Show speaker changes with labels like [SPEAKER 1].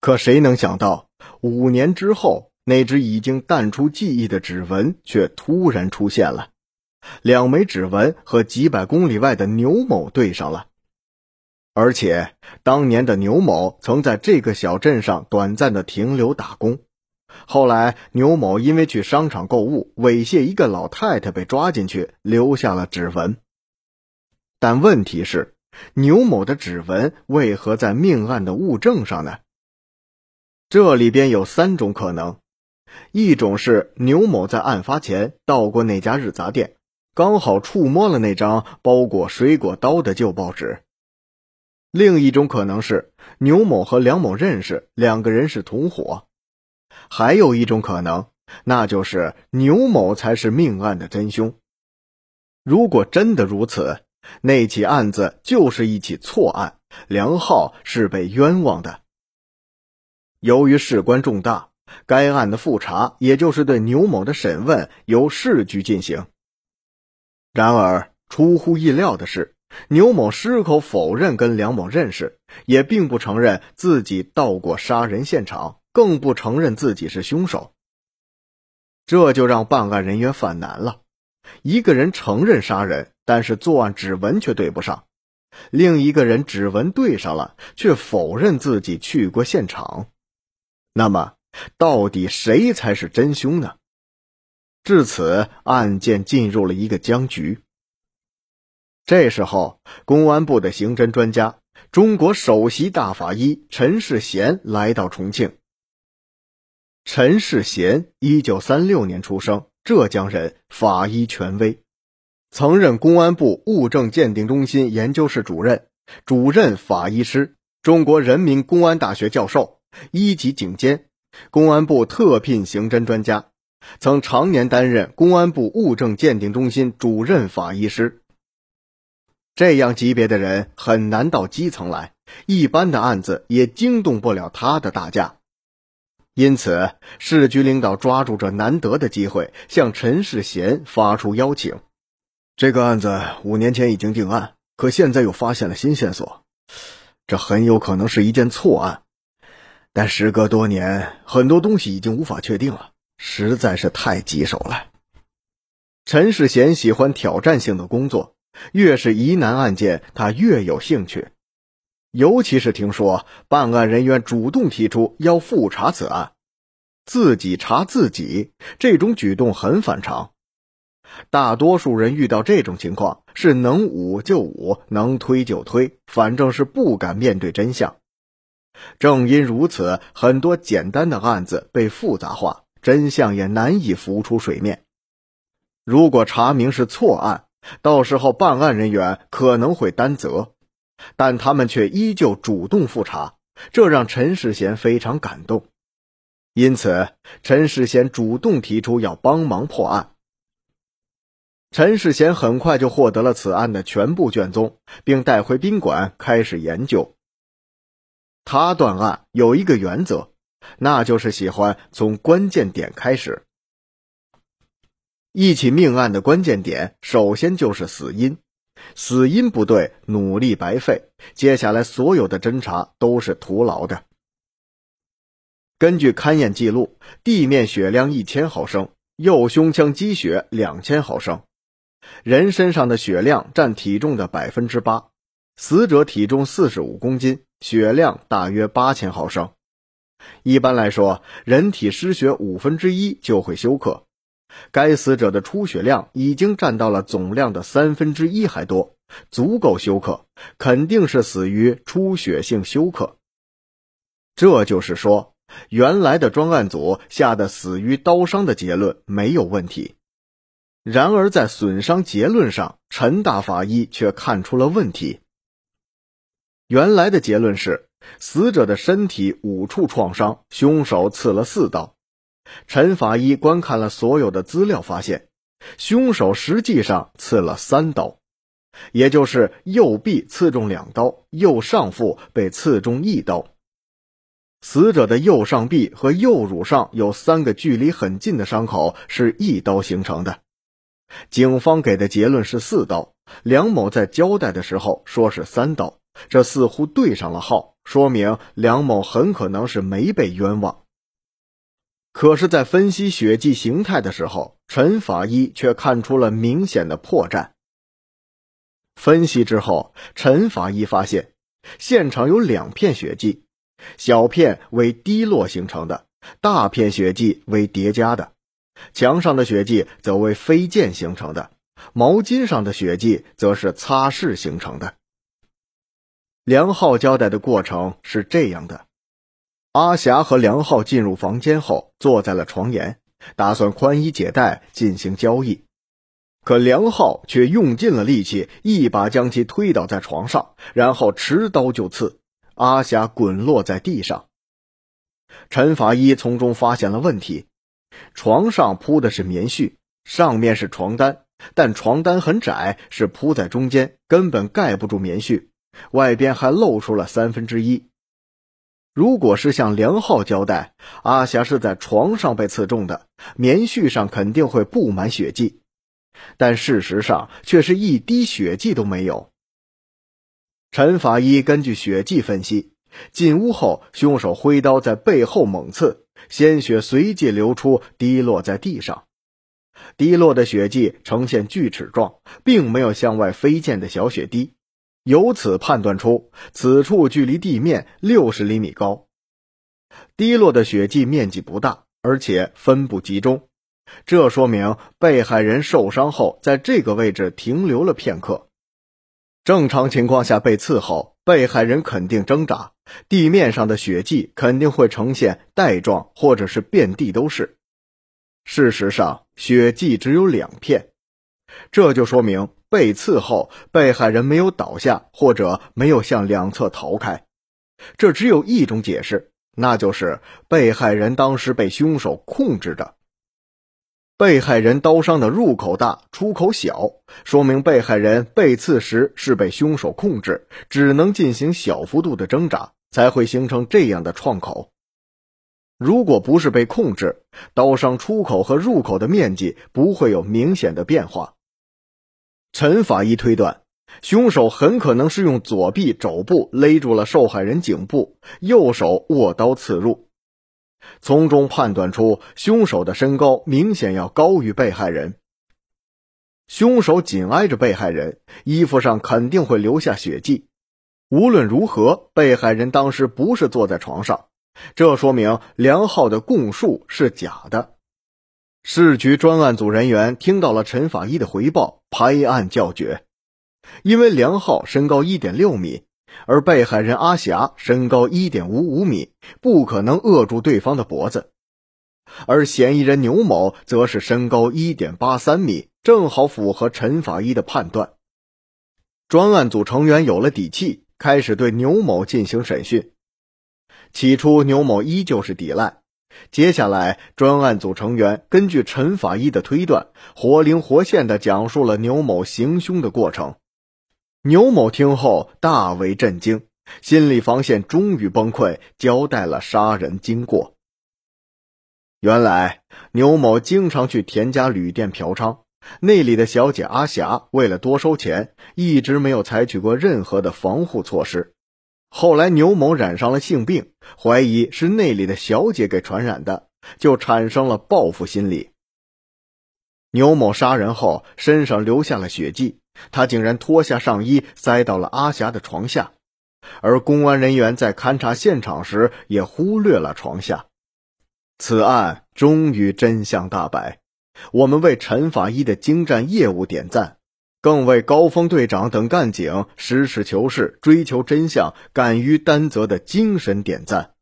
[SPEAKER 1] 可谁能想到，五年之后，那只已经淡出记忆的指纹却突然出现了，两枚指纹和几百公里外的牛某对上了。而且，当年的牛某曾在这个小镇上短暂的停留打工。后来，牛某因为去商场购物猥亵一个老太太被抓进去，留下了指纹。但问题是，牛某的指纹为何在命案的物证上呢？这里边有三种可能：一种是牛某在案发前到过那家日杂店，刚好触摸了那张包裹水果刀的旧报纸；另一种可能是牛某和梁某认识，两个人是同伙。还有一种可能，那就是牛某才是命案的真凶。如果真的如此，那起案子就是一起错案，梁浩是被冤枉的。由于事关重大，该案的复查，也就是对牛某的审问，由市局进行。然而，出乎意料的是，牛某矢口否认跟梁某认识，也并不承认自己到过杀人现场。更不承认自己是凶手，这就让办案人员犯难了。一个人承认杀人，但是作案指纹却对不上；另一个人指纹对上了，却否认自己去过现场。那么，到底谁才是真凶呢？至此，案件进入了一个僵局。这时候，公安部的刑侦专家、中国首席大法医陈世贤来到重庆。陈世贤，一九三六年出生，浙江人，法医权威，曾任公安部物证鉴定中心研究室主任、主任法医师，中国人民公安大学教授，一级警监，公安部特聘刑侦专家，曾常年担任公安部物证鉴定中心主任法医师。这样级别的人很难到基层来，一般的案子也惊动不了他的大驾。因此，市局领导抓住这难得的机会，向陈世贤发出邀请。这个案子五年前已经定案，可现在又发现了新线索，这很有可能是一件错案。但时隔多年，很多东西已经无法确定了，实在是太棘手了。陈世贤喜欢挑战性的工作，越是疑难案件，他越有兴趣。尤其是听说办案人员主动提出要复查此案，自己查自己，这种举动很反常。大多数人遇到这种情况是能捂就捂，能推就推，反正是不敢面对真相。正因如此，很多简单的案子被复杂化，真相也难以浮出水面。如果查明是错案，到时候办案人员可能会担责。但他们却依旧主动复查，这让陈世贤非常感动。因此，陈世贤主动提出要帮忙破案。陈世贤很快就获得了此案的全部卷宗，并带回宾馆开始研究。他断案有一个原则，那就是喜欢从关键点开始。一起命案的关键点，首先就是死因。死因不对，努力白费。接下来所有的侦查都是徒劳的。根据勘验记录，地面血量一千毫升，右胸腔积血两千毫升，人身上的血量占体重的百分之八。死者体重四十五公斤，血量大约八千毫升。一般来说，人体失血五分之一就会休克。该死者的出血量已经占到了总量的三分之一还多，足够休克，肯定是死于出血性休克。这就是说，原来的专案组下的死于刀伤的结论没有问题。然而在损伤结论上，陈大法医却看出了问题。原来的结论是，死者的身体五处创伤，凶手刺了四刀。陈法医观看了所有的资料，发现凶手实际上刺了三刀，也就是右臂刺中两刀，右上腹被刺中一刀。死者的右上臂和右乳上有三个距离很近的伤口，是一刀形成的。警方给的结论是四刀，梁某在交代的时候说是三刀，这似乎对上了号，说明梁某很可能是没被冤枉。可是，在分析血迹形态的时候，陈法医却看出了明显的破绽。分析之后，陈法医发现，现场有两片血迹，小片为滴落形成的，大片血迹为叠加的，墙上的血迹则为飞溅形成的，毛巾上的血迹则是擦拭形成的。梁浩交代的过程是这样的。阿霞和梁浩进入房间后，坐在了床沿，打算宽衣解带进行交易。可梁浩却用尽了力气，一把将其推倒在床上，然后持刀就刺。阿霞滚落在地上。陈法医从中发现了问题：床上铺的是棉絮，上面是床单，但床单很窄，是铺在中间，根本盖不住棉絮，外边还露出了三分之一。如果是向梁浩交代，阿霞是在床上被刺中的，棉絮上肯定会布满血迹，但事实上却是一滴血迹都没有。陈法医根据血迹分析，进屋后凶手挥刀在背后猛刺，鲜血随即流出，滴落在地上，滴落的血迹呈现锯齿状，并没有向外飞溅的小血滴。由此判断出，此处距离地面六十厘米高，滴落的血迹面积不大，而且分布集中，这说明被害人受伤后在这个位置停留了片刻。正常情况下，被刺后，被害人肯定挣扎，地面上的血迹肯定会呈现带状，或者是遍地都是。事实上，血迹只有两片，这就说明。被刺后，被害人没有倒下，或者没有向两侧逃开，这只有一种解释，那就是被害人当时被凶手控制着。被害人刀伤的入口大，出口小，说明被害人被刺时是被凶手控制，只能进行小幅度的挣扎，才会形成这样的创口。如果不是被控制，刀伤出口和入口的面积不会有明显的变化。陈法医推断，凶手很可能是用左臂肘部勒住了受害人颈部，右手握刀刺入，从中判断出凶手的身高明显要高于被害人。凶手紧挨着被害人，衣服上肯定会留下血迹。无论如何，被害人当时不是坐在床上，这说明梁浩的供述是假的。市局专案组人员听到了陈法医的回报，拍案叫绝。因为梁浩身高一点六米，而被害人阿霞身高一点五五米，不可能扼住对方的脖子；而嫌疑人牛某则是身高一点八三米，正好符合陈法医的判断。专案组成员有了底气，开始对牛某进行审讯。起初，牛某依旧是抵赖。接下来，专案组成员根据陈法医的推断，活灵活现地讲述了牛某行凶的过程。牛某听后大为震惊，心理防线终于崩溃，交代了杀人经过。原来，牛某经常去田家旅店嫖娼，那里的小姐阿霞为了多收钱，一直没有采取过任何的防护措施。后来，牛某染上了性病，怀疑是那里的小姐给传染的，就产生了报复心理。牛某杀人后，身上留下了血迹，他竟然脱下上衣塞到了阿霞的床下，而公安人员在勘察现场时也忽略了床下。此案终于真相大白，我们为陈法医的精湛业务点赞。更为高峰队长等干警实事求是、追求真相、敢于担责的精神点赞。